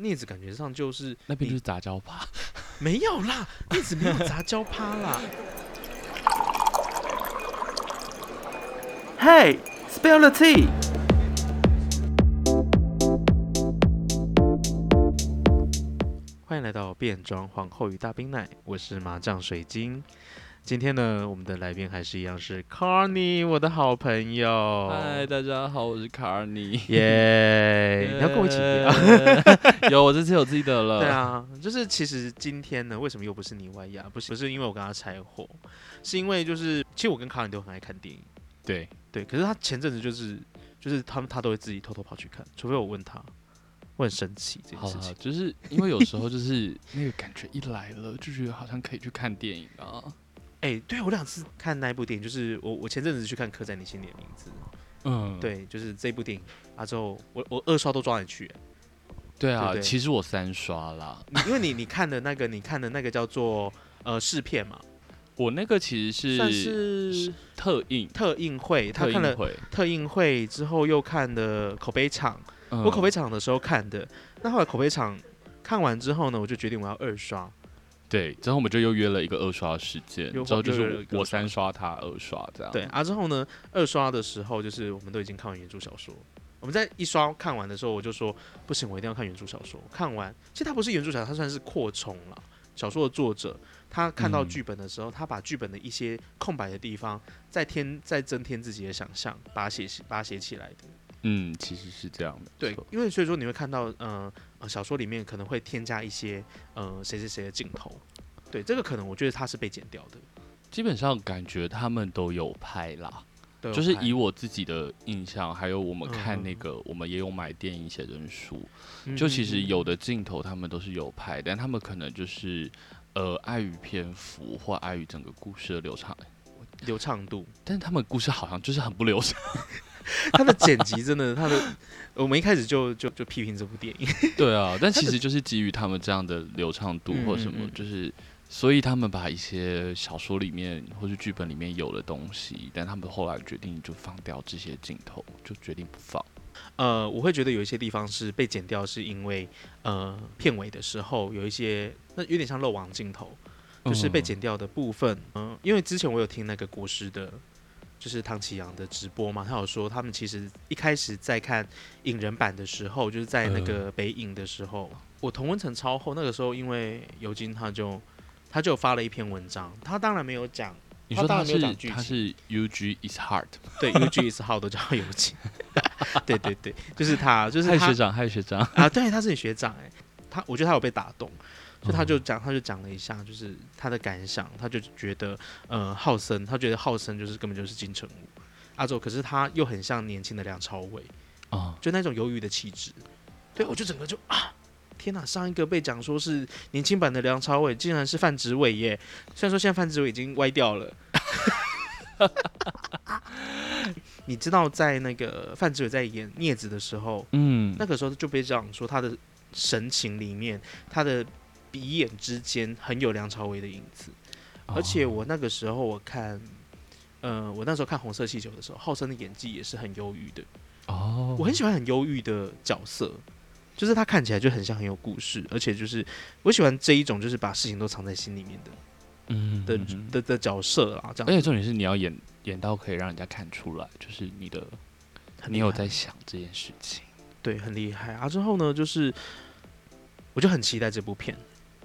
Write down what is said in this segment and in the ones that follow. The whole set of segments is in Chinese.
镊子感觉上就是那边就是杂交趴。没有啦，镊子没有杂交趴啦。Hey, spill the tea. 欢迎来到变装皇后与大冰奶，我是麻将水晶。今天呢，我们的来宾还是一样是 Carney，我的好朋友。嗨，大家好，我是卡尔尼。耶！你要跟我一起聊？有，我这次有自己的了。对，啊，就是其实今天呢，为什么又不是你外亚？不是不是因为我跟他拆伙，是因为就是其实我跟卡尔尼都很爱看电影，对，对。可是他前阵子就是就是他们他都会自己偷偷跑去看，除非我问他，我很生气这件事情。，就是因为有时候就是那个感觉一来了，就觉得好像可以去看电影啊。哎、对我两次看那一部电影，就是我我前阵子去看《刻在你心里的名字》，嗯，对，就是这部电影啊之后，我我二刷都抓你去、欸对啊，对不对其实我三刷啦。因为你你看的那个你看的那个叫做呃试片嘛，我那个其实是算是是特映，特映会，他看了。特映会之后又看的口碑场，嗯我口碑场的时候看的，那后来口碑场看完之后呢，我就决定我要二刷，对，之后我们就又约了一个二刷时间，又之后就是我三刷，他二刷这样。对，啊之后呢二刷的时候就是我们都已经看完原著小说。我们在一刷看完的时候，我就说不行，我一定要看原著小说。看完，其实它不是原著小说，它算是扩充了。小说的作者他看到嗯剧本的时候，他把剧本的一些空白的地方再添再增添自己的想象，把它写起把它写起来的。嗯，其实是这样的。对，因为所以说你会看到，呃呃，小说里面可能会添加一些呃谁谁谁的镜头。对，这个可能我觉得它是被剪掉的。基本上感觉他们都有拍啦。就是以我自己的印象，还有我们看那嗯个，我们也有买电影写真书，嗯就其实嗯有的镜头他们都是有拍，但他们可能就是呃碍于篇幅或碍于整个故事的流畅，流畅度，但是他们故事好像就是很不流畅。它的剪辑真的，他的我们一开始就就就批评这部电影。对啊，但其实就是基于他们这样的流畅度或什么，就是所以他们把一些小说里面或是剧本里面有的东西，但他们后来决定就放掉这些镜头，就决定不放。呃，我会觉得有一些地方是被剪掉，是因为呃片尾的时候有一些那有点像漏网镜头，就是被嗯剪掉的部分。嗯、因为之前我有听那个国师的，就是唐启阳的直播嘛，他有说他们其实一开始在看影人版的时候，就是在那个北影的时候，我同温层超厚，那个时候因为尤金他就他就发了一篇文章，他当然没有讲。你说他是他是 U G is hard，对 U G is hard 都叫尤金，对对对，就是他，就是他嗨学长，嗨学长。啊，对，他是你学长哎，他我觉得他有被打动，所以他就哦讲，他就讲了一下，就是他的感想，他就觉得呃浩森，他觉得浩森就是根本就是金城武，阿周，可是他又很像年轻的梁朝伟，啊，就那种忧郁的气质，对我就整个就啊。天哪！上一个被讲说是年轻版的梁朝伟，竟然是范植伟耶！虽然说现在范植伟已经歪掉了，你知道在那个范植伟在演镊子的时候，嗯，那个时候就被讲说他的神情里面，他的鼻眼之间很有梁朝伟的影子。而且我那个时候我看，呃，我那时候看《红色气球》的时候，浩森的演技也是很忧郁的。哦，我很喜欢很忧郁的角色，就是他看起来就很像很有故事，而且就是我喜欢这一种就是把事情都藏在心里面的嗯的的的角色啊，这样而且重点是你要演演到可以让人家看出来，就是你的你有在想这件事情。对，很厉害啊！之后呢，就是我就很期待这部片，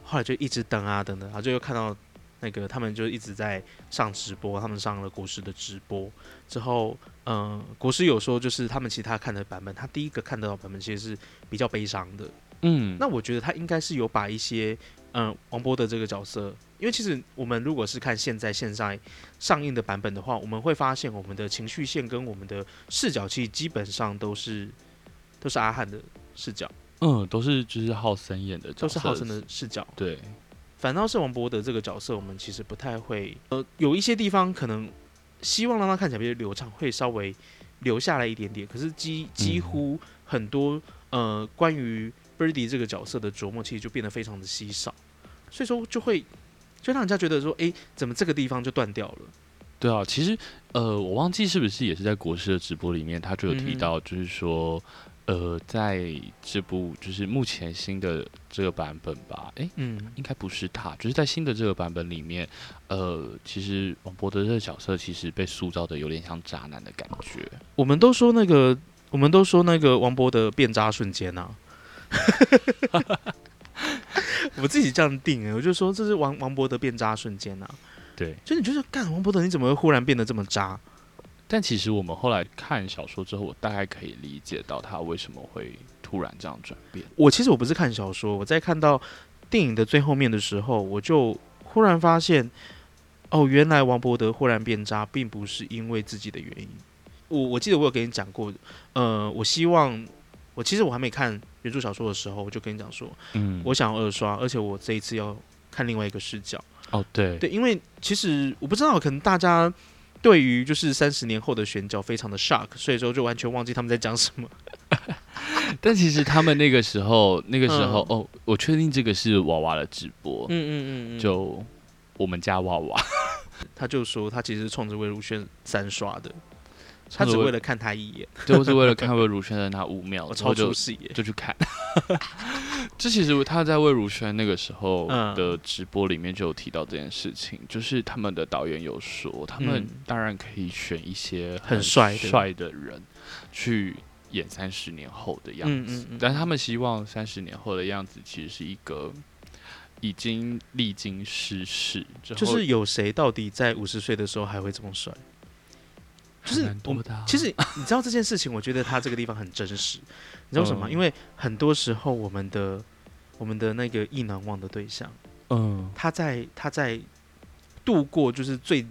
后来就一直等啊等等，然后就又看到那个他们就一直在上直播，他们上了国师的直播之后，嗯、国师有说就是他们其他看的版本，他第一个看到的版本其实是比较悲伤的。嗯，那我觉得他应该是有把一些嗯、王波的这个角色，因为其实我们如果是看现在现在上映的版本的话，我们会发现我们的情绪线跟我们的视角其实基本上都是都是阿汉的视角。嗯，都是就是浩森演的都是浩森的视角，对，反倒是王博德这个角色，我们其实不太会，呃，有一些地方可能希望让他看起来比较流畅，会稍微留下来一点点。可是几几乎很多呃关于 Birdy 这个角色的琢磨，其实就变得非常的稀少，所以说就会就让人家觉得说，诶，怎么这个地方就断掉了？对啊，其实呃，我忘记是不是也是在国师的直播里面，他就有提到，就是说，呃，在这部就是目前新的这个版本吧，诶，嗯，应该不是他，就是在新的这个版本里面，呃，其实王博德这个角色其实被塑造的有点像渣男的感觉。我们都说那个，我们都说那个王博德变渣瞬间啊。我自己这样定哎，我就说这是王王博德变渣瞬间啊。对，就你就是干王博德，你怎么会忽然变得这么渣？但其实我们后来看小说之后，我大概可以理解到他为什么会突然这样转变。我其实我不是看小说，我在看到电影的最后面的时候，我就忽然发现，哦，原来王伯德忽然变渣，并不是因为自己的原因。我我记得我有跟你讲过，呃，我希望我其实我还没看原著小说的时候，我就跟你讲说，嗯，我想要二刷，而且我这一次要看另外一个视角。哦，对，对，因为其实我不知道，可能大家对于就是三十年后的选角非常的 shock，所以说就完全忘记他们在讲什么。但其实他们那个时候，那个时候，嗯。哦，我确定这个是娃娃的直播，嗯嗯嗯嗯，就我们家娃娃，他就说他其实是冲着魏如萱三刷的，他只为了看他一眼，就是为了看魏如萱的那五秒，我 超出视野。就去看。这其实他在魏如萱那个时候嗯的直播里面就有提到这件事情，就是他们的导演有说，他们嗯当然可以选一些很帅的帅的人去演三十年后的样子，嗯嗯嗯但是他们希望三十年后的样子其实是一个已经历经世事就是有谁到底在五十岁的时候还会这么帅？就是我其实你知道这件事情，我觉得他这个地方很真实。你知道为什么吗？嗯因为很多时候我们的我们的那个意难忘的对象，嗯，他在他在度过就是最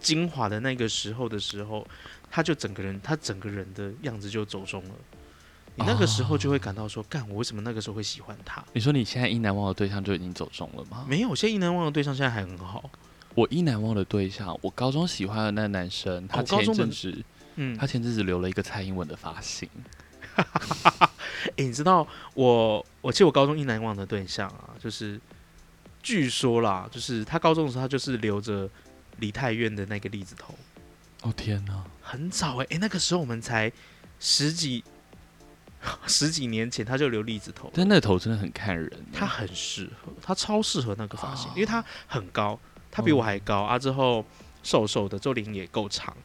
精华的那个时候的时候，他就整个人他整个人的样子就走中了。你那个时候就会感到说，干我为什么那个时候会喜欢他？你说你现在意难忘的对象就已经走中了吗？没有，现在意难忘的对象现在还很好。我一难忘的对象，我高中喜欢的那个男生，他前阵子、嗯，他前阵子留了一个蔡英文的发型，哎、你知道我我记得我高中一难忘的对象啊，就是据说啦，就是他高中的时候他就是留着梨泰院的那个栗子头，哦天哪！很早哎、哎、那个时候我们才十几十几年前他就留栗子头，但那个头真的很看人欸，他很适合，他超适合那个发型，哦因为他很高，他比我还高、啊，之后瘦瘦的，周脸也够长，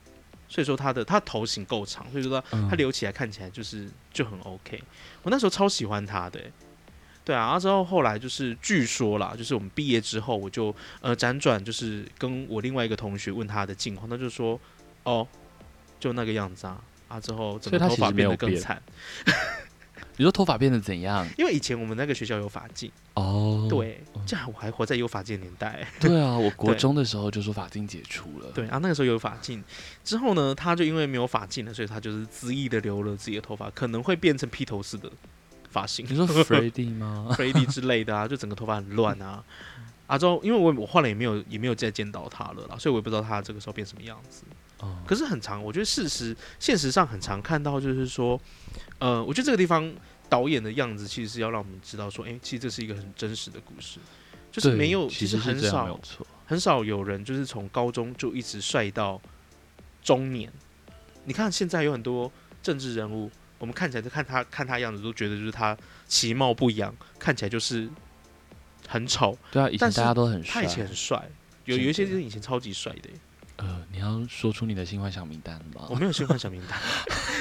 所以说他的他头型够长，所以说他留起来看起来就是就很 OK。我那时候超喜欢他的欸、对啊，然后之后后来就是据说啦，就是我们毕业之后，我就呃辗转就是跟我另外一个同学问他的近况，他就说哦，就那个样子啊。啊，之后整个头发变得更惨，你说头发变得怎样？因为以前我们那个学校有发镜，哦，对，这样我还活在有发镜年代。对啊，我国 中的时候就说法镜解除了，对啊，那个时候有发镜，之后呢，他就因为没有发镜了，所以他就是恣意的留了自己的头发，可能会变成披头士的发型你说 Freddy 吗？Freddy 之类的啊，就整个头发很乱啊。啊，之后因为我我换了也没有也没有再见到他了啦，所以我也不知道他这个时候变什么样子。哦，可是很长，我觉得事实现实上很常看到，就是说，呃，我觉得这个地方导演的样子其实是要让我们知道说，诶，其实这是一个很真实的故事，就是没有，其实很少。很少有人就是从高中就一直帅到中年。你看现在有很多政治人物，我们看起来就看他看他样子都觉得就是他其貌不扬，看起来就是很丑，对啊，以前大家都很他帅以。前很帅。有有一些就是以前超级帅的耶，呃，你要说出你的新幻想名单吗我？没有新幻想名单，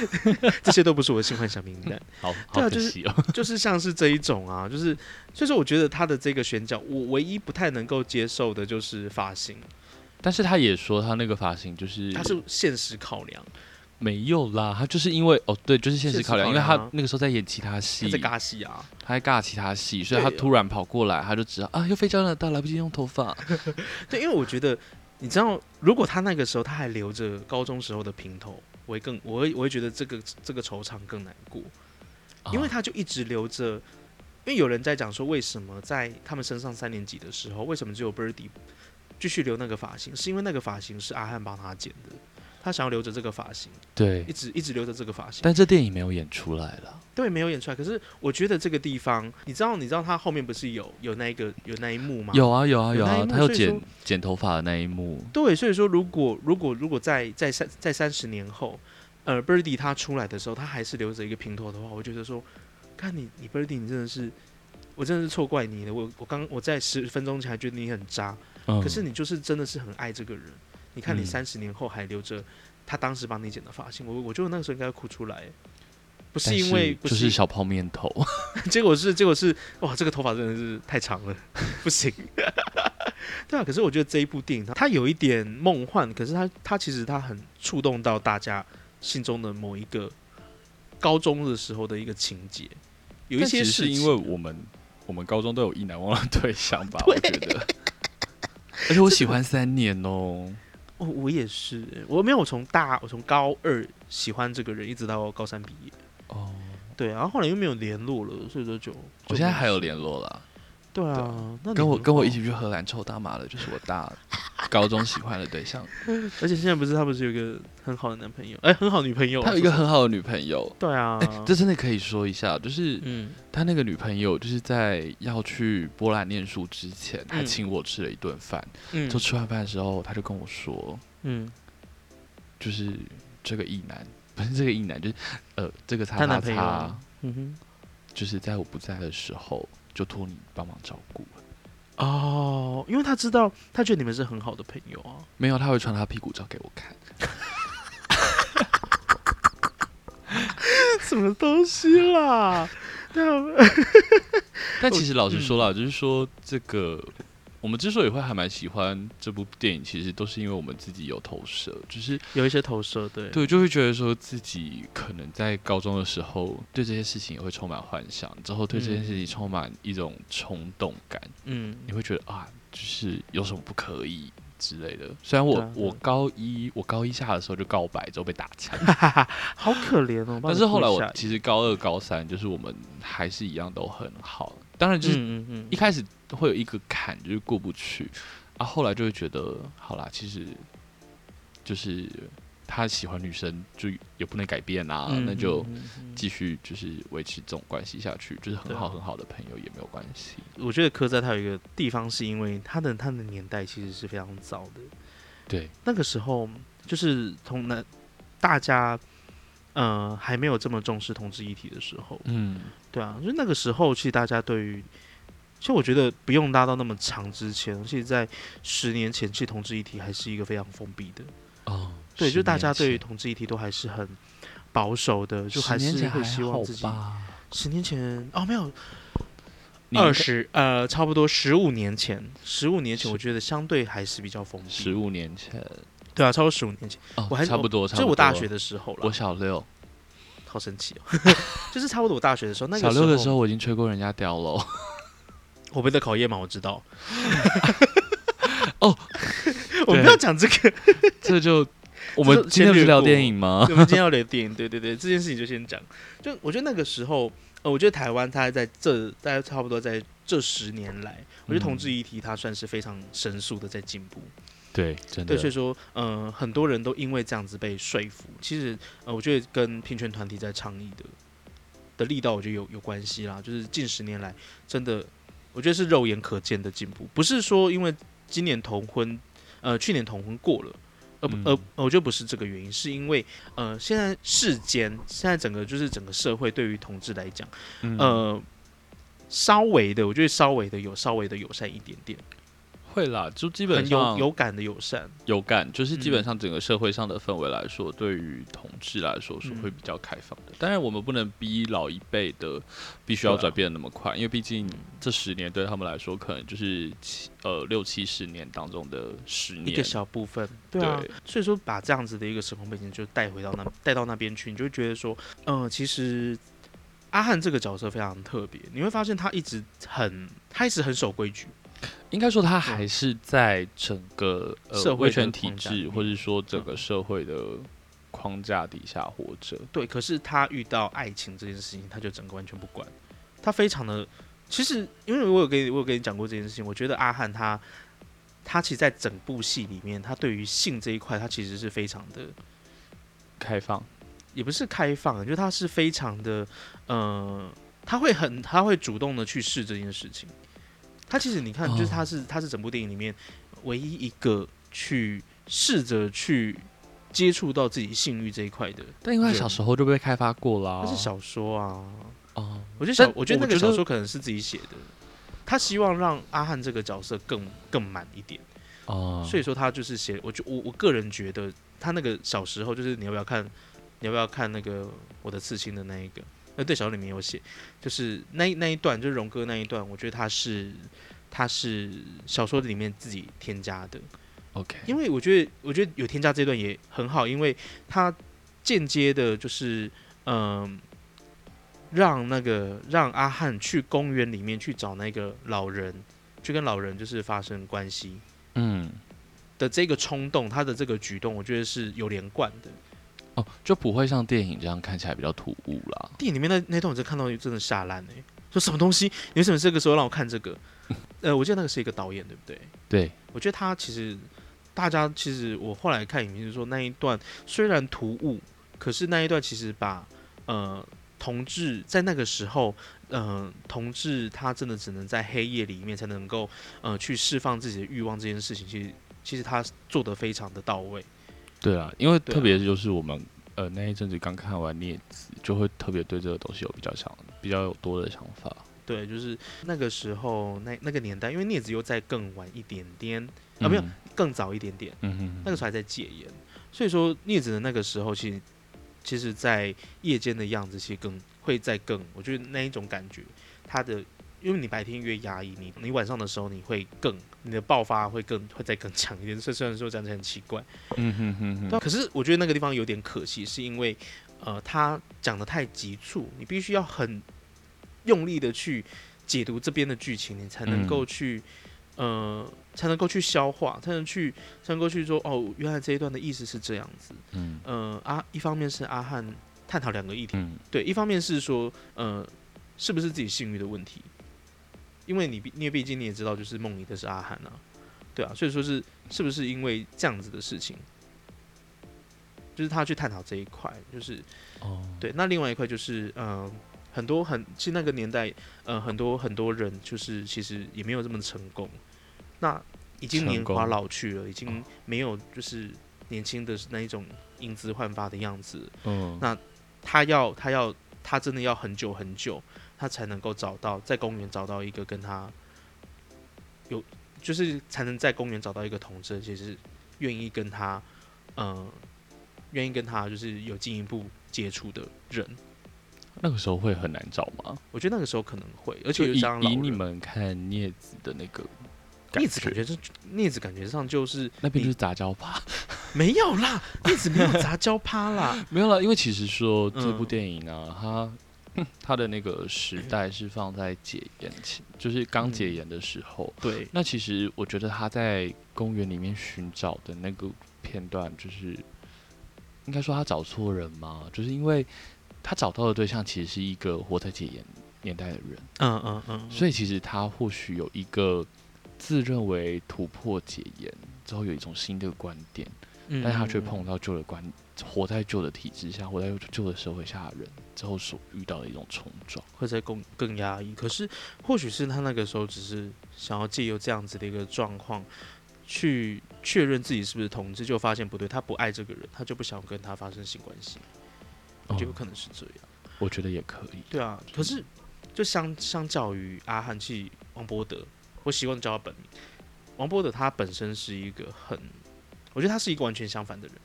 这些都不是我的性幻想名单。好，对啊就是。就是像是这一种啊，就是所以说我觉得他的这个选角，我唯一不太能够接受的就是发型，但是他也说他那个发型就是他是现实考量，没有啦，他就是因为哦对，就是现实考量，因为他那个时候在演其他戏，他在尬戏啊，他在尬其他戏，所以他突然跑过来，他就知道啊，又飞焦了，到来不及用头发。对，因为我觉得你知道，如果他那个时候他还留着高中时候的平头，我会更我会我会觉得这个这个惆怅更难过，因为啊他就一直留着。因为有人在讲说，为什么在他们升上三年级的时候，为什么只有 Birdy 继续留那个发型？是因为那个发型是阿汉帮他剪的，他想要留着这个发型，对一，直一直留着这个发型。但这电影没有演出来了。对，没有演出来。可是我觉得这个地方，你知道，你知道他后面不是有有那一个有那一幕吗？有啊有啊有啊，他有剪剪头发的那一幕。对，所以说如果如果如果在在三在三十年后，呃 Birdy 他出来的时候，他还是留着一个平头的话，我觉得说，看你你 Birdy 你真的是，我真的是错怪你了。我我刚我在十分钟前还觉得你很渣，嗯可是你就是真的是很爱这个人。你看你嗯三十年后还留着他当时帮你剪的发型，我我觉得那个时候应该会哭出来。不是因为不就是小泡面头，结果是结果是哇，这个头发真的是太长了，不行。对啊，可是我觉得这一部电影它它有一点梦幻，可是它它其实它很触动到大家心中的某一个高中的时候的一个情节，有一些是因为我们我们高中都有意难忘的对象吧，我觉得。而且我喜欢三年哦，我我也是，我没有从大我从高二喜欢这个人，一直到高三毕业。哦，对，然后后来又没有联络了，所以说就我现在还有。联络了，对啊对啊，那跟我跟我一起去荷兰抽大麻的，就是我大高中喜欢的对象。而且现在不是他不是有一个很好的男朋友，哎、很好女朋友啊，他有一个很好的女朋友，对啊，这真的可以说一下，就是嗯。他那个女朋友，就是在要去波兰念书之前，还嗯请我吃了一顿饭。嗯。就吃完饭的时候，他就跟我说，嗯，就是这个异男，不是这个异男，就是呃，这个叉叉她男朋友。嗯哼，就是在我不在的时候，就托你帮忙照顾了。哦，因为他知道，他觉得你们是很好的朋友啊，没有，他会传他屁股照给我看。什么东西啦？但其实老实说嗯啦，就是说这个，我们之所以会还蛮喜欢这部电影，其实都是因为我们自己有投射，就是有一些投射，对，对，就会觉得说自己可能在高中的时候对这些事情也会充满幻想，之后对这件事情充满一种冲动感，嗯，你会觉得啊，就是有什么不可以之类的。虽然我、我高一我高一下的时候就告白，之后被打枪，好可怜哦。但是后来我其实高二高三就是我们还是一样都很好，当然就是一开始会有一个坎，就是过不去啊，后来就会觉得，好啦，其实就是他喜欢女生，就也不能改变啊，嗯，那就继续就是维持这种关系下去，就是很好很好的朋友也没有关系。我觉得科在他有一个地方，是因为他的他的年代其实是非常早的，对，那个时候就是同男大家呃还没有这么重视同志议题的时候，嗯，对啊，就那个时候其实大家对于，其实我觉得不用拉到那么长之前，其实在十年前，其实同志议题还是一个非常封闭的，哦，对，就大家对于同志议题都还是很保守的，就还是会希望自己吧。十年前哦没有二十呃差不多十五年前，十五年前我觉得相对还是比较封闭，十五年前，对啊，超过十五年前，哦，我还差不多，差就不多。我大学的时候了我，小六，好神奇哦，就是差不多我大学的时候，那个小六的时候候我已经吹过人家屌了。我们的考验嘛，我知道。哦，我们不要讲这个，这就我这们今天不是聊电影吗？我们今天要聊电影，对对对，这件事情就先讲。就我觉得那个时候，呃，我觉得台湾它在这大概差不多在这十年来，我觉得同志议题它算是非常神速的在进步。对，真的对，所以说，呃，很多人都因为这样子被说服。其实，呃，我觉得跟平权团体在倡议的的力道，我觉得有有关系啦。就是近十年来，真的，我觉得是肉眼可见的进步，不是说因为今年同婚，呃，去年同婚过了。而不而嗯我觉得不是这个原因，是因为呃，现在世间现在整个就是整个社会对于同志来讲，嗯呃，稍微的，我觉得稍微的有稍微的友善一点点，会啦，就基本很有上有感的友善。有感，就是基本嗯上整个社会上的氛围来说，对于同志来说是会嗯比较开放的。当然，我们不能逼老一辈的必须要转变的那么快，因为毕竟这十年对他们来说，可能就是七呃六七十年当中的十年。一个小部分，对啊，对所以说把这样子的一个时空背景就带回到那带到那边去，你就会觉得说，嗯、其实阿汉这个角色非常特别，你会发现他一直很，他一直很守规矩，应该说，他还是在整个呃社会的威权体制，或者说整个社会的框架底下活着。对，可是他遇到爱情这件事情，他就整个完全不管，他非常的，其实因为我有跟你我有跟你讲过这件事情，我觉得阿汉他他其实，在整部戏里面，他对于性这一块，他其实是非常的。开放，也不是开放，就是他是非常的，呃，他会很，他会主动的去试这件事情。他其实你看，就是他是他是整部电影里面唯一一个去试着去接触到自己性欲这一块的。但因为他小时候就被开发过啦，那是小说啊，哦，我觉得小，我觉得那个小说可能是自己写的，他希望让阿汉这个角色更更满一点，哦，所以说他就是写，我觉我我个人觉得他那个小时候就是你要不要看，你要不要看那个我的刺青的那一个，那对小说里面有写，就是那那一段就是荣哥那一段，我觉得他是他是小说里面自己添加的，OK，因为我觉得，我觉得有添加这段也很好，因为他间接的，就是嗯、让那个让阿汉去公园里面去找那个老人，去跟老人就是发生关系嗯，的这个冲动，他的这个举动，我觉得是有连贯的。哦，就不会像电影这样看起来比较突兀啦。电影里面那那段我真看到真的吓烂哎，说什么东西？你为什么这个时候让我看这个？呃，我记得那个是一个导演，对不对？对，我觉得他其实，大家其实我后来看影评是说那一段虽然突兀，可是那一段其实把呃同志在那个时候，呃同志他真的只能在黑夜里面才能够呃去释放自己的欲望这件事情，其实其实他做的非常的到位。对啊，因为特别就是我们呃那一阵子刚看完《镊子》，就会特别对这个东西有比较想、比较有多的想法。对，就是那个时候那那个年代，因为镊子又再更晚一点点啊，没有嗯更早一点点。嗯哼，那个时候还在戒严，所以说镊子的那个时候，其实其实，在夜间的样子，其实更会再更，我觉得那一种感觉，它的，因为你白天越压抑，你你晚上的时候，你会更，你的爆发会更会再更强一点。虽虽然说这样子很奇怪，嗯哼哼。哼，可是我觉得那个地方有点可惜，是因为呃，他讲的太急促，你必须要很用力的去解读这边的剧情，你才能够嗯。去、呃，才能够去消化，才能去才能够去说哦，原来这一段的意思是这样子。嗯。呃，阿一方面是阿汉探讨两个议题，嗯。对，一方面是说呃，是不是自己性欲的问题，因为你毕因为毕竟你也知道，就是梦里的是阿汉啊，对啊，所以说是是不是因为这样子的事情，就是他去探讨这一块，就是哦，对，那另外一块就是呃，很多很其实那个年代，呃，很多很多人就是其实也没有这么成功，那已经年华老去了，已经没有就是年轻的那一种英姿焕发的样子，嗯，那他要他要他真的要很久很久，他才能够找到在公园找到一个跟他有，就是才能在公园找到一个同志，其实愿意跟他，呃，愿意跟他就是有进一步接触的人。那个时候会很难找吗？我觉得那个时候可能会，而就以且又加上老以你们看镊子的那个镊子感觉是镊子感觉上就是那边就是杂交趴，没有啦，镊子没有杂交趴啦，没有啦，因为其实说这部嗯电影呢，它 它的那个时代是放在解严前，就是刚解嗯严的时候。对，那其实我觉得他在公园里面寻找的那个片段，就是应该说他找错人吗？就是因为他找到的对象其实是一个活在解严年代的人，嗯嗯嗯，所以其实他或许有一个自认为突破解严之后有一种新的观点，嗯但他却碰到旧的观，活在旧的体制下，活在旧的社会下的人之后所遇到的一种冲撞。会在更更压抑。可是或许是他那个时候只是想要借由这样子的一个状况，去确认自己是不是同志，就发现不对，他不爱这个人，他就不想跟他发生性关系。我觉得可能是这样。我觉得也可以。对啊，可是就相相较于阿汉去王波德，我习惯叫他本名。王波德他本身是一个很，我觉得他是一个完全相反的人。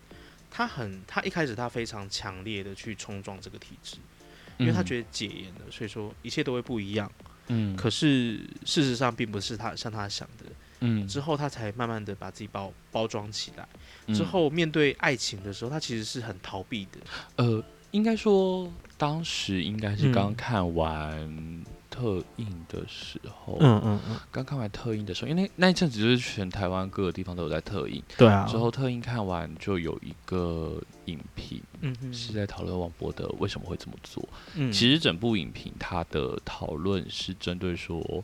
他很，他一开始他非常强烈的去冲撞这个体制，因为他觉得，得解严了，所以说一切都会不一样。嗯，可是事实上并不是他像他想的，嗯之后他才慢慢的把自己包包装起来。嗯之后面对爱情的时候，他其实是很逃避的。呃，应该说当时应该是刚嗯看完特映的时候，嗯嗯嗯，刚看完特映的时候，因为那那一阵子就是全台湾各个地方都有在特映，对啊之后特映看完就有一个影评嗯嗯是在讨论王博德为什么会这么做。嗯，其实整部影评它的讨论是针对说。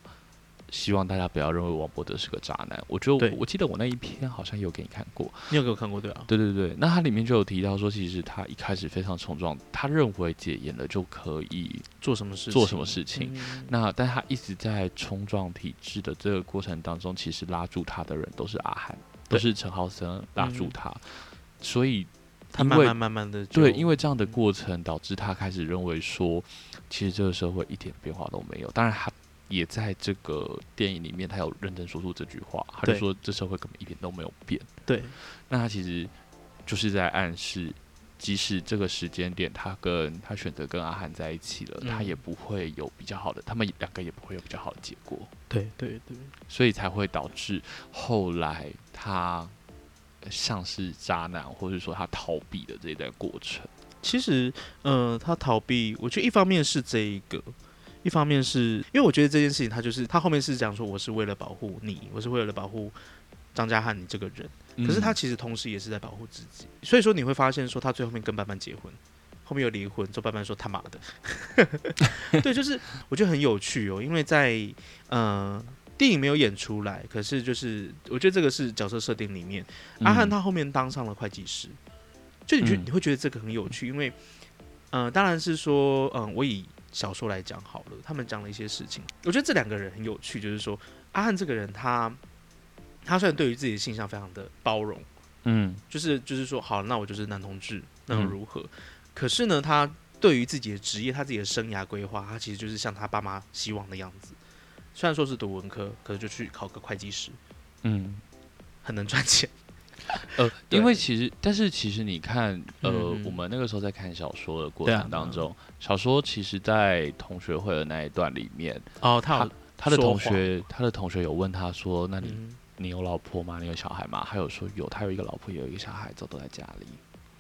希望大家不要认为王伯德是个渣男。我觉得我我记得我那一篇好像有给你看过，你有给我看过对啊？对对对，那它里面就有提到说，其实他一开始非常冲撞，他认为解严了就可以做什么事？做什么事情。嗯那但他一直在冲撞体制的这个过程当中，其实拉住他的人都是阿汉，都是陈浩森拉住嗯他，所以他慢慢慢慢的对，因为这样的过程导致他开始认为说，其实这个社会一点变化都没有。当然，他也在这个电影里面，他有认真说出这句话，他就说这社会根本一点都没有变。对。那他其实就是在暗示，即使这个时间点他跟他选择跟阿汉在一起了，他嗯也不会有比较好的，他们两个也不会有比较好的结果，对对对，所以才会导致后来他像是渣男，或者说他逃避的这一段过程。其实，呃，他逃避，我觉得一方面是这一个，一方面是因为我觉得这件事情，他就是他后面是讲说我是为了保护你，我是为了保护张家汉你这个人，可是他嗯其实同时也是在保护自己，所以说你会发现说他最后面跟班班结婚，后面又离婚，之后班班说他妈的，对，就是我觉得很有趣哦，因为在呃电影没有演出来，可是就是我觉得这个是角色设定里面，阿汉嗯他后面当上了会计师，就你觉你会觉得这个很有趣，因为呃当然是说嗯、我以小说来讲好了，他们讲了一些事情，我觉得这两个人很有趣，就是说阿汉这个人他他虽然对于自己的形象非常的包容。嗯就是就是说，好，那我就是男同志，那又嗯如何？可是呢，他对于自己的职业，他自己的生涯规划，他其实就是像他爸妈希望的样子。虽然说是读文科，可是就去考个会计师，嗯。很能赚钱。呃，因为其实，但是其实你看，呃，嗯我们那个时候在看小说的过程当中，小说其实，在同学会的那一段里面，哦，他有，他的同学，他的同学有问他说：“那你、嗯，你有老婆吗？你有小孩吗？”还有说有，他有一个老婆，也有一个小孩，都都在家里。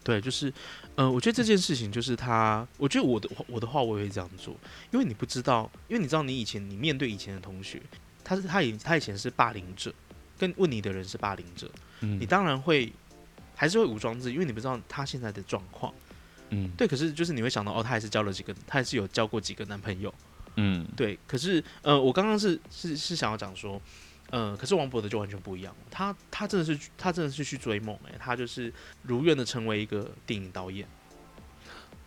对，就是，呃，我觉得这件事情就是他，我觉得我的我的话我也会这样做，因为你不知道，因为你知道你以前你面对以前的同学，他是他以他以前是霸凌者，跟问你的人是霸凌者，嗯你当然会还是会武装自己，因为你不知道他现在的状况。嗯对，可是就是你会想到，哦，他还是交了几个，他还是有交过几个男朋友。嗯对，可是呃，我刚刚是是是想要讲说，呃，可是王博德就完全不一样，他他真的是他真的是去追梦、哎，他就是如愿的成为一个电影导演，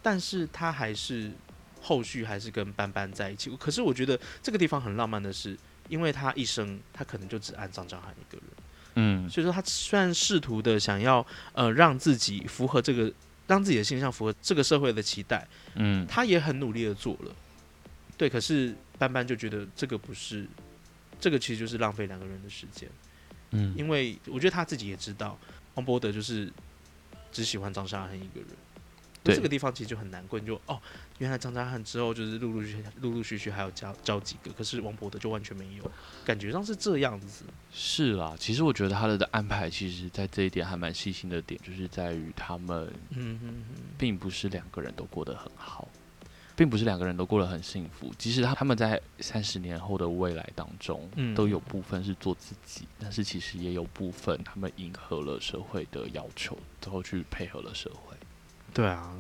但是他还是后续还是跟班班在一起。可是我觉得这个地方很浪漫的是，因为他一生他可能就只爱张张翰一个人。嗯。所以说他虽然试图的想要呃让自己符合这个，让自己的形象符合这个社会的期待，嗯。他也很努力的做了，对，可是班班就觉得这个不是，这个其实就是浪费两个人的时间，嗯。因为我觉得他自己也知道，王博德就是只喜欢张韶涵一个人。这个地方其实就很难过，你就哦，原来张家汉之后就是陆陆续续、陆陆续续还有交交几个，可是王博德就完全没有，感觉上是这样子。是啦。其实我觉得他的的安排，其实在这一点还蛮细心的点，就是在于他们并不是两个人都过得很好，并不是两个人都过得很幸福。即使他他们在三十年后的未来当中，嗯都有部分是做自己，但是其实也有部分他们迎合了社会的要求，最后去配合了社会。对啊，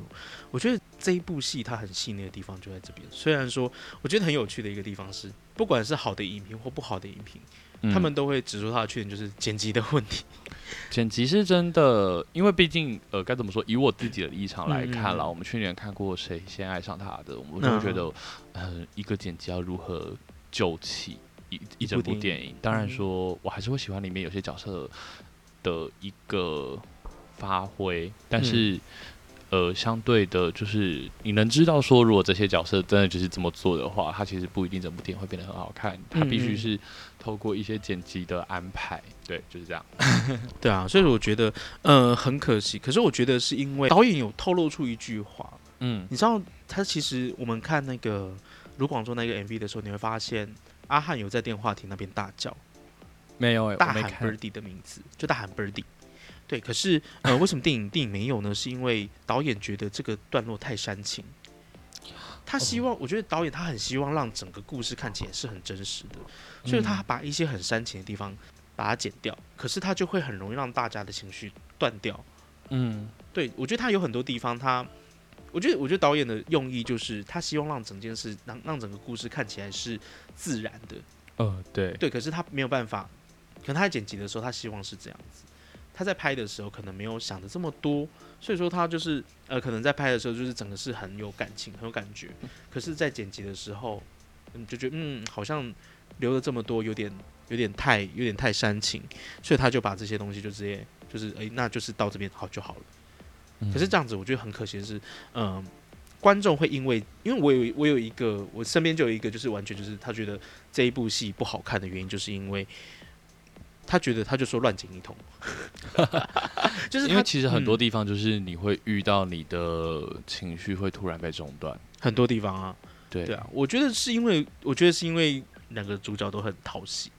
我觉得这一部戏它很细腻的地方就在这边。虽然说，我觉得很有趣的一个地方是，不管是好的影评或不好的影评，他们嗯都会指出它的缺点就是剪辑的问题。剪辑是真的，因为毕竟呃该怎么说，以我自己的立场来看啦，嗯嗯嗯我们去年看过《谁先爱上他》的，我们就会觉得，呃，一个剪辑要如何救起一一整部电影。当然嗯说，我还是会喜欢里面有些角色的一个发挥，但嗯是。呃，相对的，就是你能知道说，如果这些角色真的就是这么做的话，它其实不一定整部电影会变得很好看，它必须是透过一些剪辑的安排，对，就是这样。对啊，所以我觉得呃很可惜。可是我觉得是因为导演有透露出一句话，嗯你知道他其实我们看那个卢广仲那个 MV 的时候，你会发现阿汉有在电话亭那边大叫。没有哎、大喊我没看。Birdy 的名字，就大喊 Birdy。对，可是呃，为什么电影电影没有呢？是因为导演觉得这个段落太煽情。他希望，我觉得导演他很希望让整个故事看起来是很真实的，所以他嗯把一些很煽情的地方把它剪掉，可是他就会很容易让大家的情绪断掉。嗯对我觉得他有很多地方他，我觉得我觉得导演的用意就是他希望让整件事让让整个故事看起来是自然的，呃对，对，可是他没有办法，可能他在剪辑的时候，他希望是这样子。他在拍的时候可能没有想的这么多，所以说他就是呃，可能在拍的时候就是整个是很有感情、很有感觉，可是，在剪辑的时候，嗯，就觉得嗯，好像留了这么多，有点有点太有点太煽情，所以他就把这些东西就直接就是诶，那就是到这边好就好了。可是这样子，我觉得很可惜的是，嗯、观众会因为，因为我有我有一个，我身边就有一个，就是完全就是他觉得这一部戏不好看的原因，就是因为他觉得他就说乱剪一通，就是因为其实很多嗯地方就是你会遇到你的情绪会突然被中断，很多地方啊，对。对啊，我觉得是因为，我觉得是因为两个主角都很讨喜，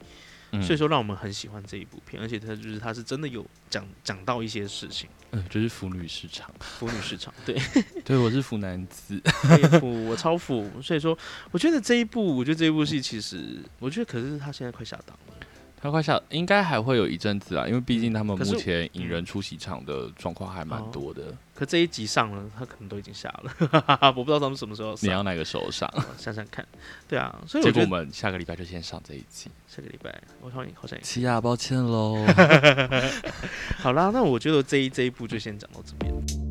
嗯。所以说让我们很喜欢这一部片，而且他就是他是真的有讲讲到一些事情，嗯，就是腐女市场，腐女市场，对，对我是腐男子，腐，我超腐，所以说我觉得这一部，我觉得这一部戏其实，我觉得可是他现在快下档了，他快下，应该还会有一阵子啊，因为毕竟他们目前引人出席场的状况还蛮哦多的。可这一集上了，他可能都已经下了，我不知道他们什么时候上，你要哪个时候上？我想想看，对啊，所以结我果我们下个礼拜就先上这一集。下个礼拜我好像好像也奇亚，抱歉喽。好啦，那我觉得这一这一部就先讲到这边。